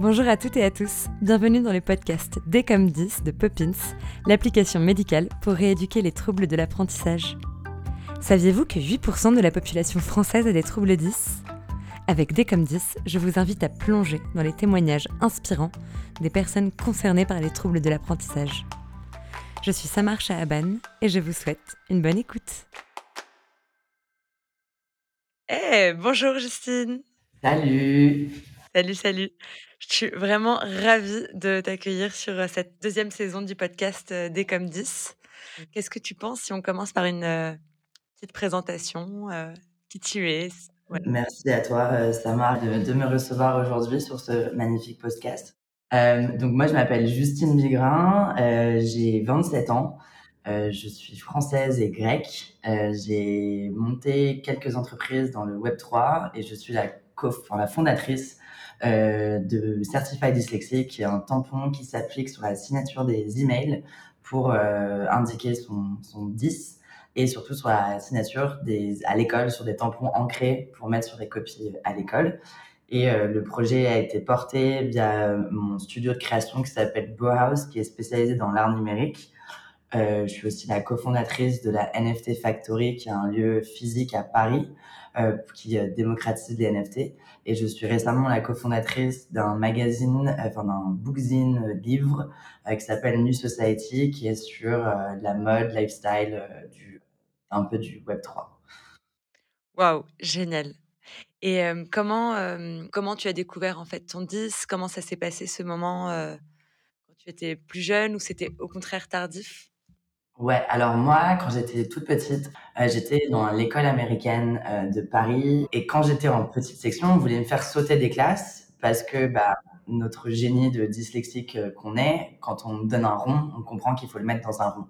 Bonjour à toutes et à tous, bienvenue dans le podcast D comme 10 de Poppins, l'application médicale pour rééduquer les troubles de l'apprentissage. Saviez-vous que 8% de la population française a des troubles 10 Avec D comme 10, je vous invite à plonger dans les témoignages inspirants des personnes concernées par les troubles de l'apprentissage. Je suis Samar Shahaban et je vous souhaite une bonne écoute. Eh, bonjour Justine Salut Salut, salut. Je suis vraiment ravie de t'accueillir sur euh, cette deuxième saison du podcast euh, D comme 10. Qu'est-ce que tu penses si on commence par une euh, petite présentation Qui tu es? Merci à toi, Samar, de, me recevoir aujourd'hui sur ce magnifique podcast. donc moi, je m'appelle Justine Bigrin, j'ai 27 ans. je suis française et grecque. j'ai monté quelques entreprises dans le Web 3 et je suis la, la fondatrice euh, de Certified Dyslexic, qui est un tampon qui s'applique sur la signature des emails pour euh, indiquer son, son 10 et surtout sur la signature des, à l'école sur des tampons ancrés pour mettre sur des copies à l'école. Et euh, le projet a été porté via mon studio de création qui s'appelle Bauhaus, qui est spécialisé dans l'art numérique. Euh, je suis aussi la cofondatrice de la NFT Factory, qui est un lieu physique à Paris euh, qui euh, démocratise les NFT. Et je suis récemment la cofondatrice d'un magazine, enfin d'un bookzine livre qui s'appelle New Society, qui est sur la mode, lifestyle, du, un peu du Web 3. Waouh, génial. Et comment, comment tu as découvert en fait ton 10 Comment ça s'est passé ce moment quand tu étais plus jeune ou c'était au contraire tardif? Ouais, alors moi, quand j'étais toute petite, euh, j'étais dans l'école américaine euh, de Paris et quand j'étais en petite section, on voulait me faire sauter des classes parce que bah, notre génie de dyslexique euh, qu'on est, quand on donne un rond, on comprend qu'il faut le mettre dans un rond.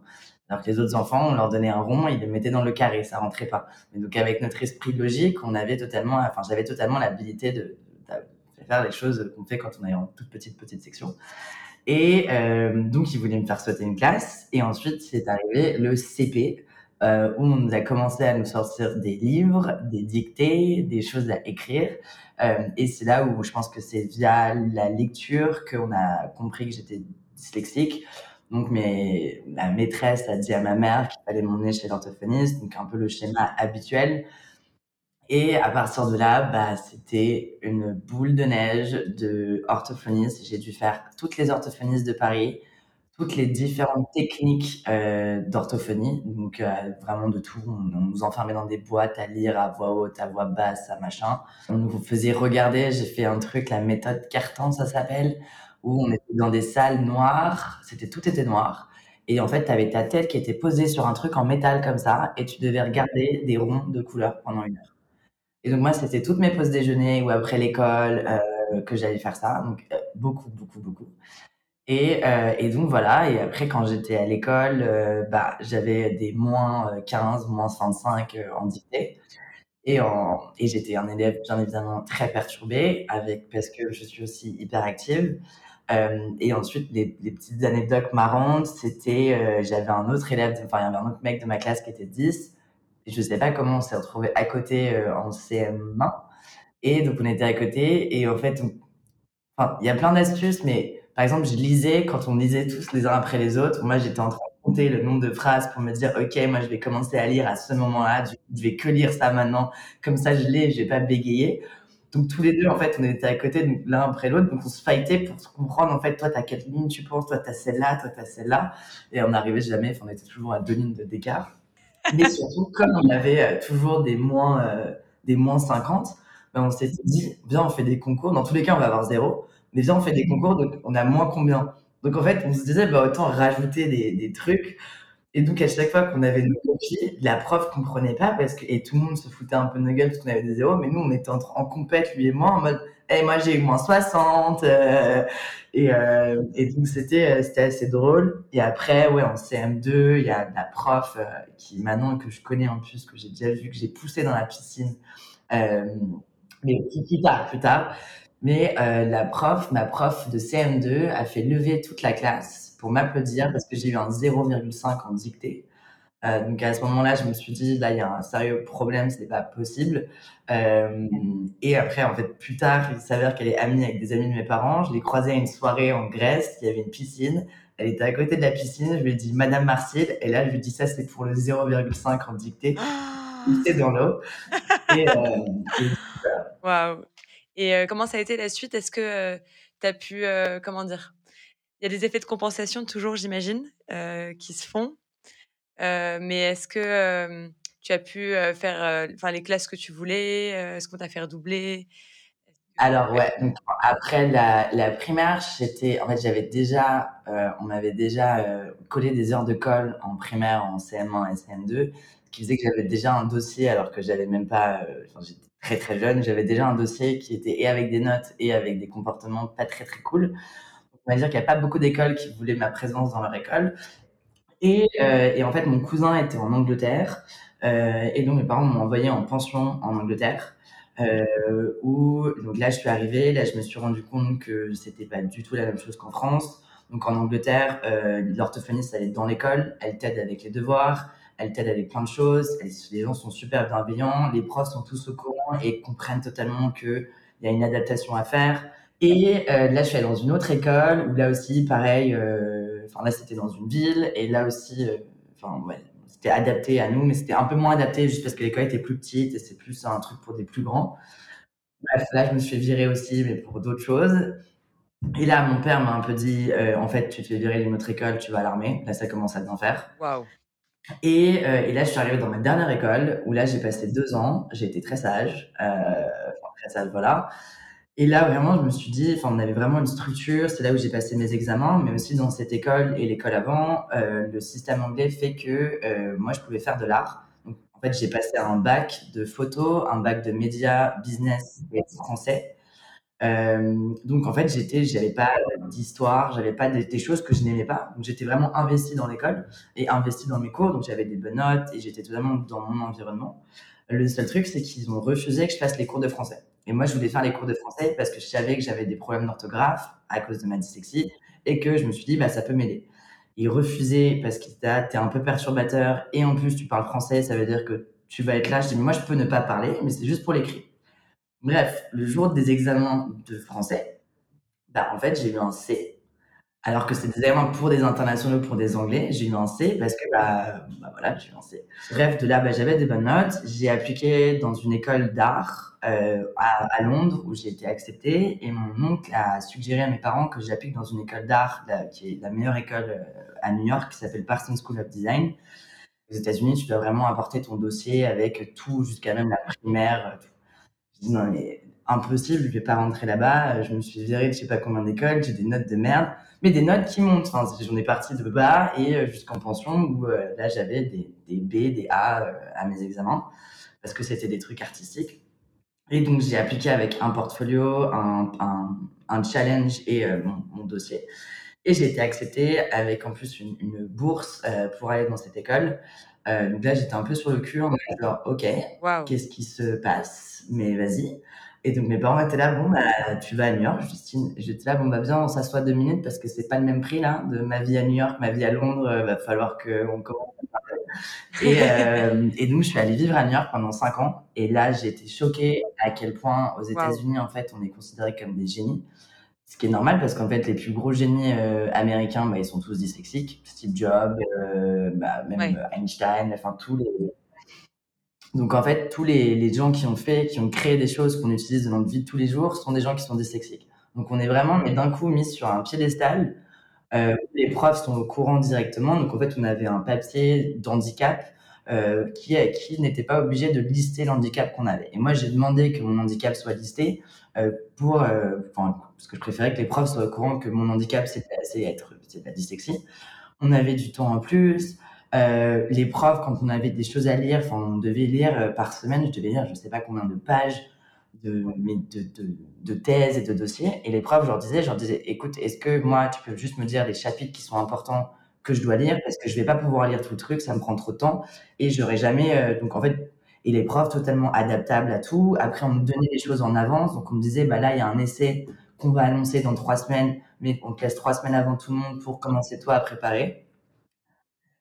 Alors que les autres enfants, on leur donnait un rond, ils le mettaient dans le carré, ça rentrait pas. Donc avec notre esprit logique, on avait totalement, enfin j'avais totalement l'habilité de, de, faire les choses qu'on fait quand on est en toute petite petite section. Et euh, donc, ils voulaient me faire sauter une classe. Et ensuite, c'est arrivé le CP, euh, où on a commencé à nous sortir des livres, des dictées, des choses à écrire. Euh, et c'est là où je pense que c'est via la lecture qu'on a compris que j'étais dyslexique. Donc, mes, la maîtresse a dit à ma mère qu'il fallait m'emmener chez l'orthophoniste, donc un peu le schéma habituel. Et à partir de là, bah, c'était une boule de neige de. J'ai dû faire toutes les orthophonistes de Paris, toutes les différentes techniques euh, d'orthophonie, donc euh, vraiment de tout. On, nous enfermait dans des boîtes à lire à voix haute, à voix basse, à machin. On nous faisait regarder. J'ai fait un truc, la méthode carton, ça s'appelle, où on était dans des salles noires. C'était tout était noir. Et en fait, tu avais ta tête qui était posée sur un truc en métal comme ça, et tu devais regarder des ronds de couleur pendant une heure. Et donc moi, c'était toutes mes pauses déjeuner ou après l'école euh, que j'allais faire ça. Donc euh, beaucoup, beaucoup, beaucoup. Et, euh, et, donc voilà. Et après, quand j'étais à l'école, euh, bah, j'avais des moins 15, moins 25 en dictée. Et, et j'étais un élève bien évidemment très perturbé, avec parce que je suis aussi hyperactive. Euh, et ensuite, les, petites anecdotes marrantes, c'était, j'avais un autre élève, enfin, il y avait un autre mec de ma classe qui était 10, je sais pas comment on s'est retrouvé à côté euh, en CM1. Et donc, on était à côté. Et en fait, il y a plein d'astuces, mais par exemple, je lisais quand on lisait tous les uns après les autres. Moi, j'étais en train de compter le nombre de phrases pour me dire, OK, moi, je vais commencer à lire à ce moment-là. Je vais que lire ça maintenant. Comme ça, je l'ai, je vais pas bégayer. Donc, tous les deux, en fait, on était à côté, l'un après l'autre. Donc, on se fightait pour se comprendre, en fait, toi, t'as quelle ligne tu penses, toi, t'as celle-là, toi, t'as celle-là. Et on n'arrivait jamais, on était toujours à deux lignes d'écart. Mais surtout, comme on avait euh, toujours des moins, euh, des moins 50, ben on s'est dit, viens, on fait des concours. Dans tous les cas, on va avoir zéro. Mais viens, on fait des concours, donc on a moins combien? Donc en fait, on se disait, bah, autant rajouter des, des trucs. Et donc à chaque fois qu'on avait nos copies, la prof comprenait pas parce que et tout le monde se foutait un peu de nos parce qu'on avait des zéros, mais nous on était en, en compète lui et moi en mode, hey, moi j'ai eu moins 60. Euh, et, euh, et donc c'était euh, c'était assez drôle. Et après, ouais, en CM2, il y a la prof qui maintenant que je connais en plus, que j'ai déjà vu, que j'ai poussé dans la piscine, mais plus tard, plus tard. Mais la prof, ma prof de CM2, a fait lever toute la classe pour m'applaudir parce que j'ai eu un 0,5 en dictée. Euh, donc à ce moment-là, je me suis dit, là, il y a un sérieux problème, c'est pas possible. Euh, et après, en fait, plus tard, il s'avère qu'elle est amie avec des amis de mes parents. Je l'ai croisée à une soirée en Grèce, il y avait une piscine. Elle était à côté de la piscine, je lui ai dit Madame Marcille, et là, je lui ai dit ça, c'est pour le 0,5 en dictée. C'est dans l'eau. Et, euh, et voilà. Waouh! Et euh, comment ça a été la suite? Est-ce que tu as pu, comment dire? Il y a des effets de compensation toujours, j'imagine, euh, qui se font. Euh, mais est-ce que euh, tu as pu faire enfin les classes que tu voulais? Est-ce qu'on t'a fait redoubler? Alors ouais. donc après la, la primaire, j'étais, en fait, j'avais déjà, on m'avait déjà collé des heures de colle en primaire, en CM1 et CM2, ce qui faisait que j'avais déjà un dossier, alors que j'avais même pas, enfin, j'étais très très jeune, j'avais déjà un dossier qui était et avec des notes et avec des comportements pas très très cool. On va dire qu'il n'y a pas beaucoup d'écoles qui voulaient ma présence dans leur école. Et, euh, et en fait, mon cousin était en Angleterre, euh, et donc mes parents m'ont envoyé en pension en Angleterre. Euh, où donc là je suis arrivée, là je me suis rendu compte que c'était pas du tout la même chose qu'en France. Donc en Angleterre, l'orthophoniste elle est dans l'école, elle t'aide avec les devoirs, elle t'aide avec plein de choses. Les gens sont super bienveillants, les profs sont tous au courant et comprennent totalement que il y a une adaptation à faire. Et euh, là je suis allée dans une autre école où là aussi pareil. euh, Enfin là c'était dans une ville et là aussi, euh, enfin ouais, c'était adapté à nous, mais c'était un peu moins adapté juste parce que l'école était plus petite et c'est plus un truc pour des plus grands. Bref, là, je me suis fait virer aussi, mais pour d'autres choses. Et là, mon père m'a un peu dit, euh, en fait, tu te fais virer d'une autre école, tu vas à l'armée. Là, ça commence à bien faire. Waouh! Et, euh, et là, je suis arrivée dans ma dernière école, où là, j'ai passé deux ans. J'ai été très sage. Euh, enfin, très sage, voilà. Et là, vraiment, je me suis dit, enfin, on avait vraiment une structure. C'est là où j'ai passé mes examens, mais aussi dans cette école et l'école avant, euh, le système anglais fait que euh, moi, je pouvais faire de l'art. Donc, en fait, j'ai passé un bac de photo, un bac de médias, business et français. Euh, donc en fait, j'étais, j'avais pas d'histoire, j'avais pas des, choses que je n'aimais pas. Donc j'étais vraiment investi dans l'école et investi dans mes cours. Donc j'avais des bonnes notes et j'étais totalement dans mon environnement. Le seul truc, c'est qu'ils ont refusé que je fasse les cours de français. Et moi, je voulais faire les cours de français parce que je savais que j'avais des problèmes d'orthographe à cause de ma dyslexie et que je me suis dit, bah, ça peut m'aider. Ils refusaient parce que t'es un peu perturbateur et en plus tu parles français, ça veut dire que tu vas être là. Je dis, mais moi, je peux ne pas parler, mais c'est juste pour l'écrit. Bref, le jour des examens de français, bah, en fait, j'ai eu un C. Alors que c'était examens pour des internationaux, pour des anglais, j'ai C parce que, bah, bah voilà, j'ai C. Bref, de là, bah, j'avais des bonnes notes. J'ai appliqué dans une école d'art euh, à, Londres où j'ai été acceptée et mon oncle a suggéré à mes parents que j'applique dans une école d'art qui est la meilleure école euh, à New York qui s'appelle Parsons School of Design. Aux États-Unis, tu dois vraiment apporter ton dossier avec tout jusqu'à même la primaire, je dis non, mais impossible, je vais pas rentrer là-bas. Je me suis viré de je sais pas combien d'écoles, j'ai des notes de merde, mais des notes qui montent. Enfin, j'en ai parti de bas et euh, jusqu'en pension où euh, là j'avais des, des, B, des A euh, à mes examens parce que c'était des trucs artistiques. Et donc j'ai appliqué avec un portfolio, un, un, un challenge et euh, mon, mon, dossier. Et j'ai été acceptée avec en plus une, une bourse euh, pour aller dans cette école. Euh, donc là, j'étais un peu sur le cul en mode genre, ok, qu'est-ce qui se passe? Mais vas-y. Et donc mes parents étaient là, bon, bah, tu vas à New York, Justine. J'étais là, bon, bah, bien, on s'assoit deux minutes parce que c'est pas le même prix, là, de ma vie à New York, ma vie à Londres, euh, va falloir qu'on commence à parler. Et, euh, et donc, je suis allée vivre à New York pendant cinq ans. Et là, j'ai été choquée à quel point aux États-Unis, en fait, on est considérés comme des génies. Ce qui est normal parce qu'en fait, les plus gros génies euh, américains, bah, ils sont tous dyslexiques. Steve Jobs, euh, bah, même Ouais. Einstein, enfin tous les. Donc en fait, tous les, les gens qui ont fait, qui ont créé des choses qu'on utilise dans notre vie de tous les jours, sont des gens qui sont dyslexiques. Donc on est vraiment, mais d'un coup, mis sur un piédestal. Euh, les profs sont au courant directement. Donc en fait, on avait un papier d'handicap euh, qui, qui n'était pas obligé de lister l'handicap qu'on avait. Et moi, j'ai demandé que mon handicap soit listé euh, pour, euh, enfin, parce que je préférais que les profs soient au courant que mon handicap c'est être, dyslexie. On avait du temps en plus. Euh, les profs, quand on avait des choses à lire, enfin, on devait lire euh, par semaine, je devais lire, je sais pas combien de pages de, de thèses et de dossiers. Et les profs, je leur disais, je leur disais, écoute, est-ce que moi, tu peux juste me dire les chapitres qui sont importants que je dois lire? Parce que je vais pas pouvoir lire tout le truc, ça me prend trop de temps et j'aurais jamais. Euh, donc en fait, et les profs totalement adaptables à tout. Après, on me donnait les choses en avance, donc on me disait, bah là, il y a un essai qu'on va annoncer dans trois semaines, mais on te laisse trois semaines avant tout le monde pour commencer toi à préparer.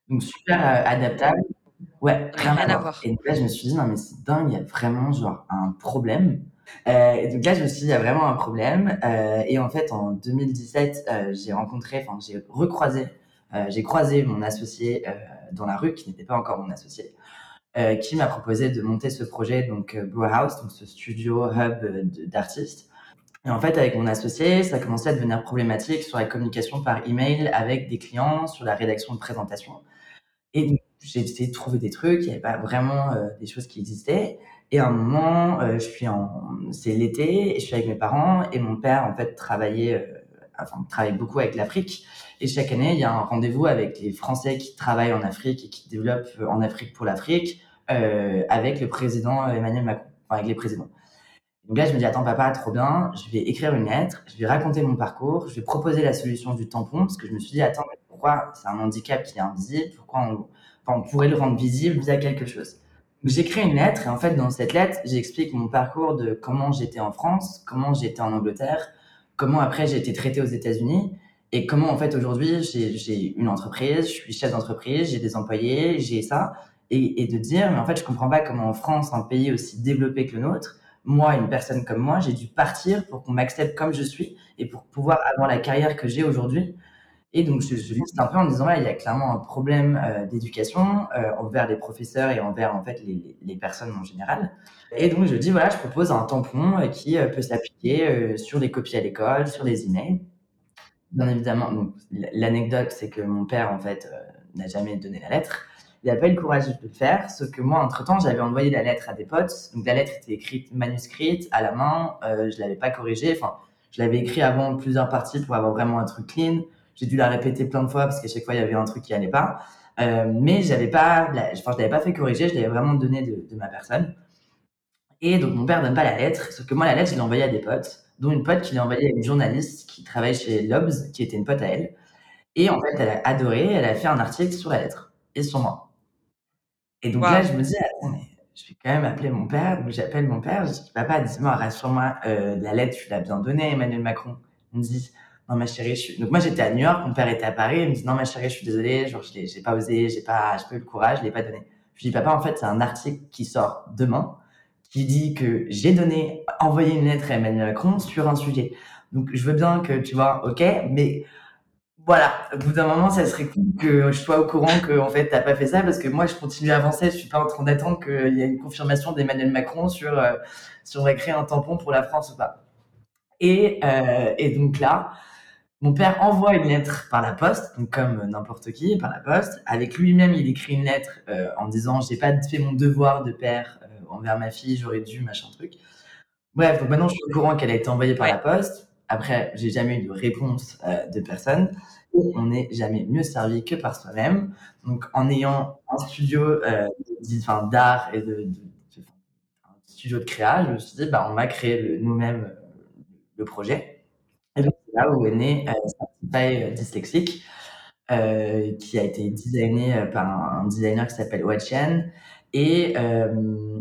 Donc super, heu, adaptable. Ouais, rien à voir voir. et donc là, je me suis dit: «Non mais c'est dingue, il y a vraiment genre un problème». Heu et donc là, je me suis dit: «Il y a vraiment un problème», heu et en fait, en 2017, heu, j'ai rencontré, enfin, j'ai recroisé, j'ai croisé mon associé, dans la rue, qui n'était pas encore mon associé, qui m'a proposé de monter ce projet, donc Brew House, donc ce studio hub, d'artistes et en fait, avec mon associé, ça commençait à devenir problématique sur la communication par email avec des clients, sur la rédaction de présentations et donc j'ai essayé de trouver des trucs, il y avait pas vraiment, heu, des choses qui existaient. Et à un moment, heu, je suis en c'est l'été je suis avec mes parents et mon père, en fait, travaillait, heu, enfin, travaille beaucoup avec l'Afrique. Et chaque année, il y a un rendez-vous avec les Français qui travaillent en Afrique et qui développent en Afrique pour l'Afrique, avec le président Emmanuel Macron, enfin avec les présidents. Donc là, je me dis: «Attends papa, trop bien, je vais écrire une lettre, je vais raconter mon parcours, je vais proposer la solution du tampon», parce que je me suis dit: «Attends, pourquoi c'est un handicap qui est invisible, pourquoi on pourrait le rendre visible via quelque chose?» donc j'écris une lettre et en fait, dans cette lettre, j'explique mon parcours de comment j'étais en France, comment j'étais en Angleterre, comment après j'ai été traité aux États-Unis et comment en fait aujourd'hui j'ai j'ai une entreprise, je suis chef d'entreprise, j'ai des employés, j'ai ça et et de dire: «Mais en fait, je comprends pas comment en France, un pays aussi développé que le nôtre, moi, une personne comme moi, j'ai dû partir pour qu'on m'accepte comme je suis et pour pouvoir avoir la carrière que j'ai aujourd'hui» et donc je je liste un peu en disant: «Ouais, il y a clairement un problème, heu, d'éducation, heu, envers les professeurs et envers en fait les personnes en général» et donc je dis: «Voilà, je propose un tampon, heu, qui, peut s'appliquer, sur les copies à l'école, sur les emails». Bien évidemment, l'anecdote, c'est que mon père, en fait, n'a jamais donné la lettre. Il a pas eu le courage de le faire, sauf que moi, entre temps, j'avais envoyé la lettre à des potes, donc la lettre était écrite manuscrite à la main, je l'avais pas corrigée, enfin, je l'avais écrit avant plusieurs parties pour avoir vraiment un truc clean. J'ai dû la répéter plein de fois parce qu'à chaque fois, il y avait un truc qui allait pas, heu, mais j'avais pas la enfin, je l'avais pas fait corriger, je l'avais vraiment donné de de ma personne. Et donc mon père donne pas la lettre, sauf que moi, la lettre, je l'ai envoyée à des potes, dont une pote qui l'a envoyée à une journaliste qui travaille chez l'Obs, qui était une pote à elle. Et en fait, elle a adoré, elle a fait un article sur la lettre et sur moi. Et donc là, je me dis: «Attends, mais je vais quand même appeler mon père», donc j'appelle mon père, je dis: «Papa, dis-moi, rassure-moi, heu, la lettre, tu l'as bien donnée Emmanuel Macron?» il me dit: «Non ma chérie, je suis» donc moi, j'étais à New York, mon père était à Paris, il me dit: «Non ma chérie, je suis désolé, genre je j'ai pas osé, j'ai pas j'ai pas eu le courage, je l'ai pas donné». Je lui dis: «Papa, en fait, c'est un article qui sort demain, qui dit que j'ai donné envoyé une lettre à Emmanuel Macron sur un sujet. Donc je veux bien que, tu vois, OK, mais voilà, au bout d'un moment, ça serait cool que je sois au courant qu'en fait, tu as pas fait ça parce que moi, je continue à avancer, je suis pas en train d'attendre qu'il y ait une confirmation d'Emmanuel Macron sur, heu, si on va créer un tampon pour la France ou pas» et heu et donc là, mon père envoie une lettre par la poste, donc comme n'importe qui, par la poste. Avec lui-même, il écrit une lettre, heu, en disant: «J'ai pas fait mon devoir de père, heu, envers ma fille, j'aurais dû, machin truc». Bref, donc maintenant, je suis au courant qu'elle a été envoyée par la poste. Après, j'ai jamais eu de réponse, de personne et on n'est jamais mieux servi que par soi-même. Donc en ayant un studio, d'art et de de de un studio de créa, je me suis dit: «Bah, on va créer nous-mêmes, le projet» et donc où est né, heu, Certified Dyslexic, heu, qui a été designé, par un designer qui s'appelle Qian et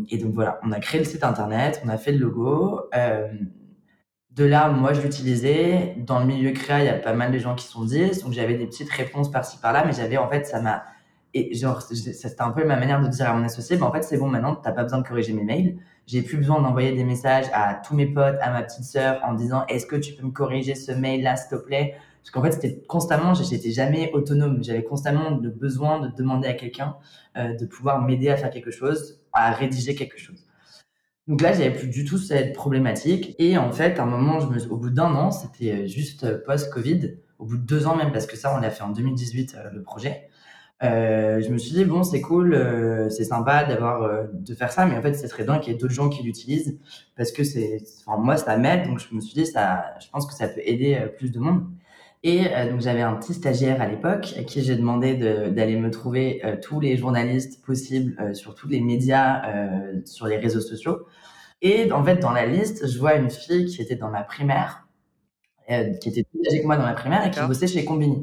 et donc voilà, on a créé le site internet, on a fait le logo, de là, moi, je l'utilisais. Dans le milieu créa, il y a pas mal de gens qui sont 10, donc j'avais des petites réponses par-ci par-là, mais j'avais en fait, ça m'a et genre, c'était un peu ma manière de dire à mon associé: «Bah, en fait, c'est bon, maintenant, tu as pas besoin de corriger mes mails. J'ai plus besoin d'envoyer des messages à tous mes potes, à ma petite sœur en disant: "Est-ce que tu peux me corriger ce mail-là, s'il te plaît?"» parce qu'en fait, c'était constamment j'étais jamais autonome. J'avais constamment le besoin de demander à quelqu'un, heu, de pouvoir m'aider à faire quelque chose, à rédiger quelque chose. Donc là, j'avais plus du tout cette problématique et en fait, à un moment, je me au bout d'1 an, c'était, heu, juste post-covid, au bout de 2 ans même parce que ça, on l'a fait en 2018, heu, le projet, heu, je me suis dit: «Bon, c'est cool, heu, c'est sympa d'avoir, heu, de faire ça, mais en fait, ça serait bien qu'il y ait d'autres gens qui l'utilisent parce que c'est enfin moi, ça m'aide», donc je me suis dit: «Ça je pense que ça peut aider, heu, plus de monde» et heu, donc j'avais un petit stagiaire à l'époque à qui j'ai demandé de d'aller me trouver, tous les journalistes possibles, sur tous les médias, sur les réseaux sociaux. Et en fait, dans la liste, je vois une fille qui était dans ma primaire, qui était plus âgée que moi dans ma primaire et qui bossait chez Combini.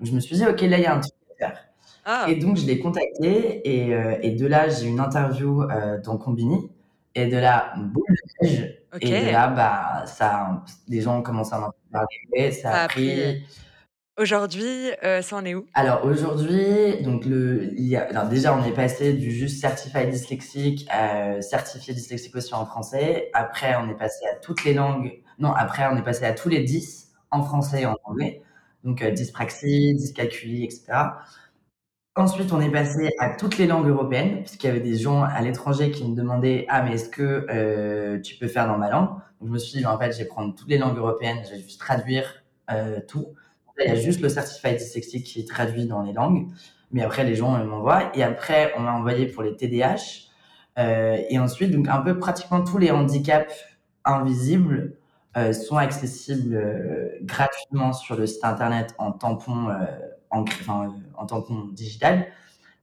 Donc je me suis dit: «OK, là, il y a un truc à faire» et Ah! donc je l'ai contactée et et de là, j'ai une interview, heu, dans Combini et de là, boule de neige et de là, bah, ça les gens ont commencé à m'en parler, ça a Ça a pris, pris Aujourd'hui, ça en est où? Alors aujourd'hui, donc le il y a alors déjà, on est passé du juste certified dyslexique à, certifié dyslexique aussi en français. Après, on est passé à toutes les langues non, après, on est passé à tous les dys en français et en anglais, donc dyspraxie, dyscalculie et cetera. Ensuite, on est passé à toutes les langues européennes, puisqu'il y avait des gens à l'étranger qui me demandaient: «Ah, mais est-ce que, heu, tu peux faire dans ma langue?» donc je me suis dit: «En fait, je vais prendre toutes les langues européennes, je vais juste traduire, heu, tout». Il y a juste le certified dyslexique qui est traduit dans les langues, mais après les gens, m'envoient et après on m'a envoyé pour les TDAH, heu et ensuite donc un peu pratiquement tous les handicaps invisibles, heu, sont accessibles, heu, gratuitement sur le site internet en tampon, heu, en enfin, heu, en tampon digital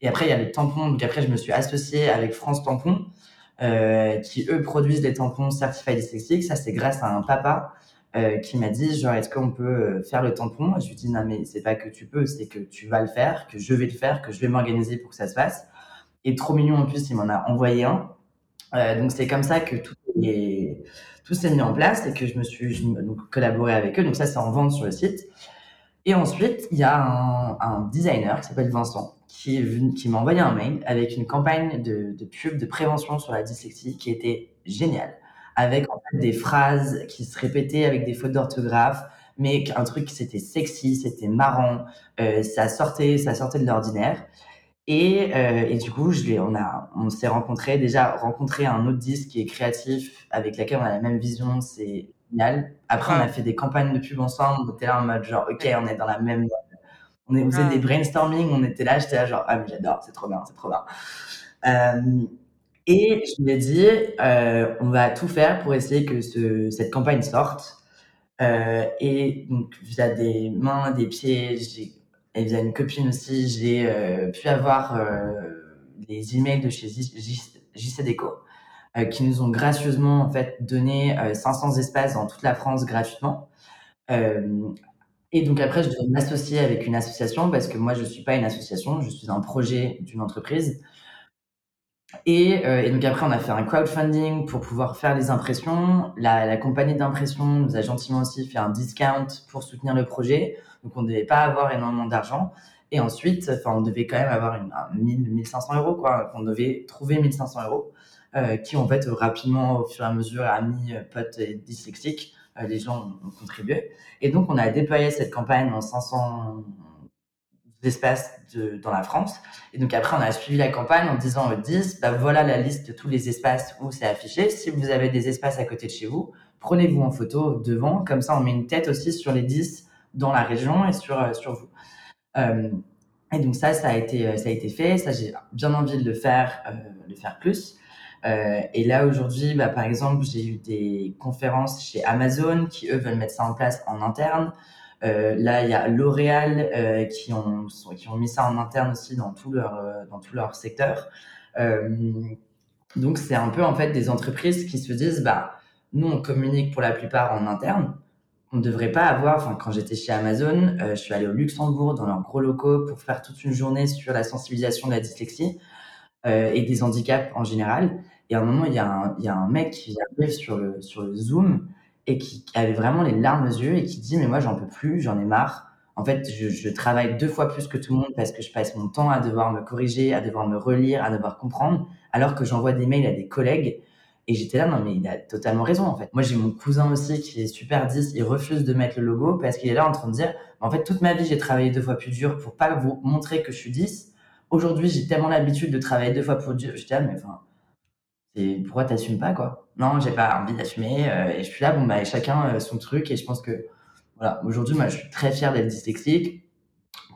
et après il y a le tampon donc après je me suis associée avec France Tampon, heu, qui eux produisent des tampons certified dyslexique. Ça, c'est grâce à un papa, heu, qui m'a dit genre: «Est-ce qu'on peut, faire le tampon?» et je lui ai dit: «Non mais c'est pas que tu peux, c'est que tu vas le faire, que je vais le faire, que je vais m'organiser pour que ça se fasse» et trop mignon en plus, il m'en a envoyé un. Donc c'est comme ça que tout est tout s'est mis en place et que je me suis je donc collaboré avec eux, donc ça, c'est en vente sur le site et ensuite, il y a un designer qui s'appelle Vincent, qui m'a envoyé un mail avec une campagne de pub de prévention sur la dyslexie qui était géniale. Avec des phrases qui se répétaient avec des fautes d'orthographe, mais un truc c'était sexy, c'était marrant, heu, ça sortait ça sortait de l'ordinaire et et du coup, on s'est rencontrés. Déjà, rencontrer un autre dys qui est créatif, avec laquelle on a la même vision, c'est génial. Après, on a fait des campagnes de pub ensemble, on était là en mode genre: «OK, on est dans la même, heu» on est on faisait des brainstorming, on était là, j'étais là genre: «Ah mais j'adore, c'est trop bien, c'est trop bien». Hem et je lui ai dit: «Heu, on va tout faire pour essayer que ce cette campagne sorte». Heu et donc via des mains, des pieds, j'ai et via une copine aussi, j'ai, pu avoir, les emails de chez J Heu, qui nous ont gracieusement en fait donné, heu, 500 espaces dans toute la France gratuitement. Hem et donc après, je devais m'associer avec une association parce que moi, je suis pas une association, je suis un projet d'une entreprise et donc après, on a fait un crowdfunding pour pouvoir faire les impressions. La compagnie d'impression nous a gentiment aussi fait un discount pour soutenir le projet, donc on devait pas avoir énormément d'argent et ensuite, on devait quand même avoir une un 1000-1500 € quoi. On devait trouver 1500 €, heu, qui en fait, rapidement, au fur et à mesure, amis, potes et dyslexiques, heu, les gens ont ont contribué et donc on a déployé cette campagne dans 500 espaces dans la France et donc après, on a suivi la campagne en disant aux dys: «Bah, voilà la liste de tous les espaces où c'est affiché. Si vous avez des espaces à côté de chez vous, prenez-vous en photo devant, comme ça on met une tête aussi sur les dys dans la région et sur, sur vous». Et donc ça, ça a été, ça a été fait. Ça, j'ai bien envie de le faire, de faire plus, heu et là, aujourd'hui, bah, par exemple, j'ai eu des conférences chez Amazon qui, eux, veulent mettre ça en place en interne. Heu, là, il y a L'Oréal, heu, qui ont mis ça en interne aussi dans tout leur, dans tout leur secteur. Donc c'est un peu, en fait, des entreprises qui se disent: «Bah, nous, on communique pour la plupart en interne. On devrait pas avoir» enfin, quand j'étais chez Amazon, je suis allée au Luxembourg dans leurs gros locaux pour faire toute une journée sur la sensibilisation de la dyslexie, heu et des handicaps en général et à un moment, il y a un il y a un mec qui arrive sur le sur le Zoom et qui avait vraiment les larmes aux yeux et qui dit: «Mais moi, j'en peux plus, j'en ai marre. En fait, je travaille 2 fois plus que tout le monde parce que je passe mon temps à devoir me corriger, à devoir me relire, à devoir comprendre, alors que j'envoie des mails à des collègues» et j'étais là: «Non mais il a totalement raison, en fait». Moi, j'ai mon cousin aussi qui est super dys, il refuse de mettre le logo parce qu'il est là en train de dire: «En fait, toute ma vie, j'ai travaillé 2 fois plus dur pour pas vous montrer que je suis dys. Aujourd'hui, j'ai tellement l'habitude de travailler 2 fois plus dur». J'étais là: «Mais enfin, pourquoi tu assumes pas, quoi?» «Non, j'ai pas envie d'assumer», heu et je suis là: «Bon, bah, chacun, heu, son truc» et je pense que, voilà, aujourd'hui, moi, je suis très fière d'être dyslexique.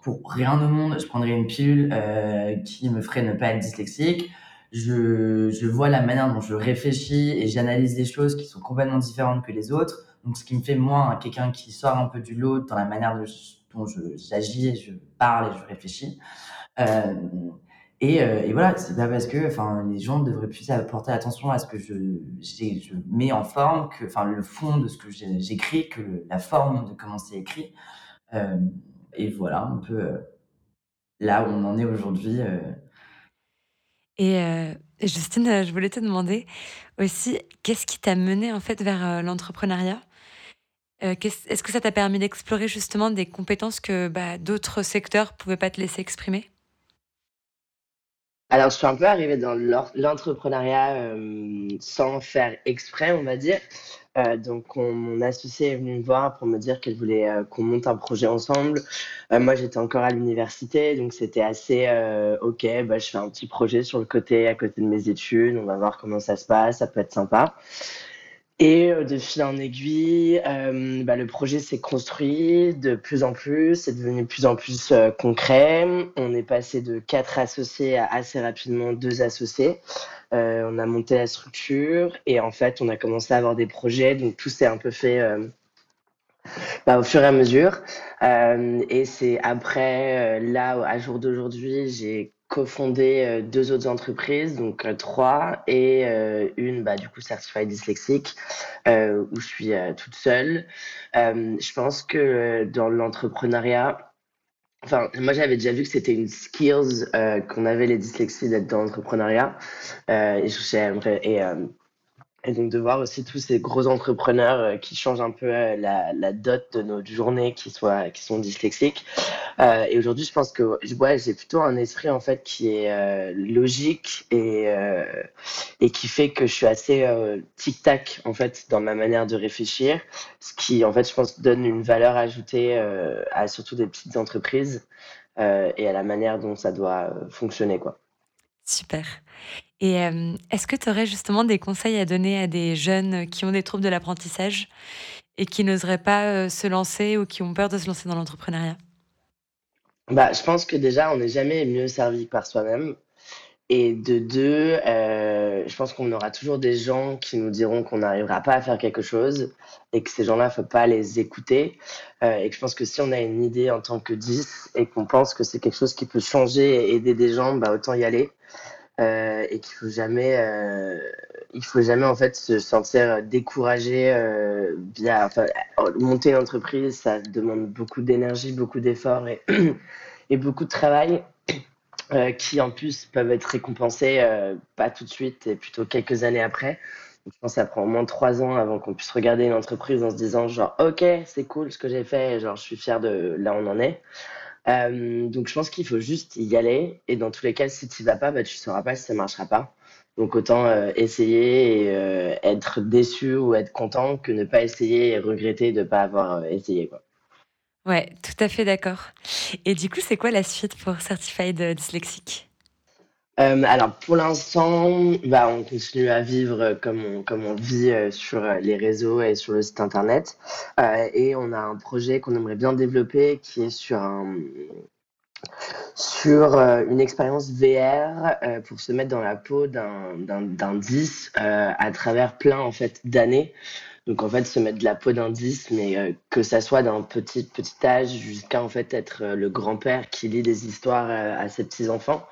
Pour rien au monde, je prendrais une pilule, heu, qui me ferait ne pas être dyslexique. Je je vois la manière dont je réfléchis et j'analyse les choses qui sont complètement différentes que les autres, donc ce qui me fait, moi, quelqu'un qui sort un peu du lot dans la manière de dont je j'agis et je parle et je réfléchis. Hem et heu et voilà, c'est pas parce que, les gens devraient plus porter attention à ce que je je mets en forme que le fond de ce que j'écris que la forme de comment c'est écrit. Hem et voilà un peu, là où on en est aujourd'hui, Et Justine, je voulais te demander aussi, qu'est-ce qui t'a menée, en fait, vers, l'entrepreneuriat? est-ce que ça t'a permis d'explorer justement des compétences que bah, d'autres secteurs pouvaient pas te laisser exprimer? Alors, je suis un peu arrivée dans l'entrepreneuriat euh, sans faire exprès, on va dire. Euh, donc, mon associé est venu me voir pour me dire qu'elle voulait euh, qu'on monte un projet ensemble. moi, j'étais encore à l'université, donc c'était assez OK. Bah, je fais un petit projet sur le côté, à côté de mes études. On va voir comment ça se passe. Ça peut être sympa. Et euh, de fil en aiguille, euh, bah, le projet s'est construit de plus en plus, c'est devenu de plus en plus euh, concret. On est passé de quatre associés à assez rapidement deux associés. on a monté la structure et en fait, on a commencé à avoir des projets. Donc tout s'est un peu fait bah, au fur et à mesure. et c'est après, là, à jour d'aujourd'hui, j'ai cofondé euh, deux autres entreprises, donc euh, trois, et euh, une, bah, du coup, certifiée dyslexique, où je suis toute seule. je pense que dans l'entrepreneuriat, Enfin, moi j'avais déjà vu que c'était une skills qu'on avait les dyslexies d'être dans l'entrepreneuriat. et j'aimerais et et donc de voir aussi tous ces gros entrepreneurs euh, qui changent un peu euh, la, la dot de notre journée, qui, soient, qui sont dyslexiques. Euh, et aujourd'hui, je pense que ouais, j'ai plutôt un esprit en fait qui est logique et, et qui fait que je suis assez tic-tac en fait dans ma manière de réfléchir, ce qui en fait, je pense, donne une valeur ajoutée à surtout des petites entreprises et à la manière dont ça doit fonctionner quoi. Super. Et est-ce que tu aurais justement des conseils à donner à des jeunes qui ont des troubles de l'apprentissage et qui n'oseraient pas se lancer ou qui ont peur de se lancer dans l'entrepreneuriat? Bah, Je pense que déjà, on n'est jamais mieux servi par soi-même. Et de deux, euh, je pense qu'on aura toujours des gens qui nous diront qu'on n'arrivera pas à faire quelque chose et que ces gens-là, faut pas les écouter. Euh, et que je pense que si on a une idée en tant que 10 et qu'on pense que c'est quelque chose qui peut changer et aider des gens, bah, autant y aller. Euh, et qu'il faut jamais, euh, il faut jamais en fait se sentir découragé euh, monter une entreprise, ça demande beaucoup d'énergie, beaucoup d'efforts et, beaucoup de travail. Qui en plus peuvent être récompensés pas tout de suite et plutôt quelques années après. Donc, je pense que ça prend au moins trois ans avant qu'on puisse regarder une entreprise en se disant genre ok c'est cool ce que j'ai fait, genre je suis fier de là où on en est. Euh, donc je pense qu'il faut juste y aller et dans tous les cas si tu vas pas bah tu sauras pas si ça marchera pas. Donc autant euh, essayer et euh, être déçu ou être content que ne pas essayer et regretter de pas avoir essayé quoi. Ouais, tout à fait d'accord. Et du coup, c'est quoi la suite pour Certified Dyslexique? Euh, alors pour l'instant, bah, on continue à vivre comme on, comme on vit euh, sur les réseaux et sur le site internet. Euh, et on a un projet qu'on aimerait bien développer qui est sur un, sur euh, une expérience VR euh, pour se mettre dans la peau d'un d'un 10 euh, à travers plein en fait d'années. Donc en fait se mettre de la peau 10 mais que ça soit d'un petit petit âge jusqu'à en fait être le grand-père qui lit des histoires à ses petits enfants.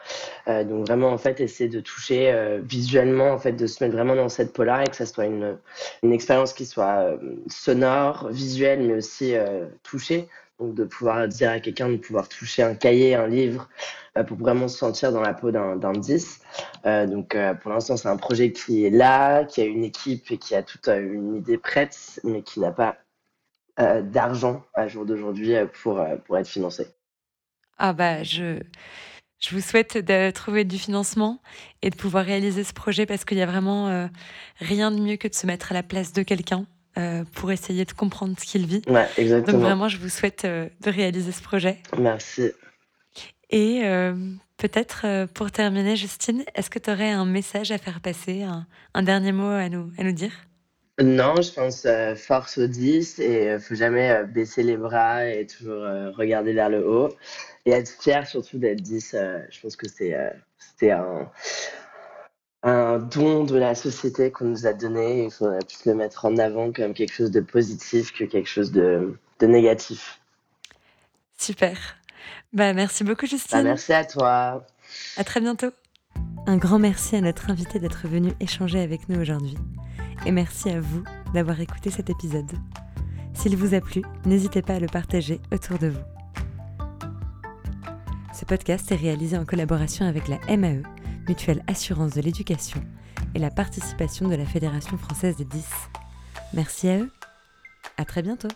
donc vraiment en fait essayer de toucher visuellement en fait de se mettre vraiment dans cette peau là et que ça soit une une expérience qui soit sonore, visuelle mais aussi touchée donc de pouvoir dire à quelqu'un de pouvoir toucher un cahier, un livre, euh, pour vraiment se sentir dans la peau d'un 10. Euh, donc euh, pour l'instant, c'est un projet qui est là, qui a une équipe et qui a toute une idée prête, mais qui n'a pas d'argent à jour d'aujourd'hui pour, pour être financé. Ah bah je, je vous souhaite de trouver du financement et de pouvoir réaliser ce projet parce qu'il n'y a vraiment rien de mieux que de se mettre à la place de quelqu'un euh, pour essayer de comprendre ce qu'il vit. Ouais, exactement. Donc vraiment, je vous souhaite euh, de réaliser ce projet. Merci. Et euh, peut-être pour terminer, Justine, est-ce que tu aurais un message à faire passer, un, dernier mot à nous, à nous dire? Non, je pense force aux 10 et faut jamais baisser les bras et toujours regarder vers le haut et être fier surtout d'être 10. je pense que c'est un un don de la société qu'on nous a donné. Il faudrait plus le mettre en avant comme quelque chose de positif que quelque chose de, de négatif. Super. Bah, merci beaucoup, Justine. Bah, merci à toi. À très bientôt. Un grand merci à notre invité d'être venu échanger avec nous aujourd'hui. Et merci à vous d'avoir écouté cet épisode. S'il vous a plu, n'hésitez pas à le partager autour de vous. Ce podcast est réalisé en collaboration avec la MAE Mutuelle Assurance de l'éducation et la participation de la Fédération française des 10. Merci à eux. À très bientôt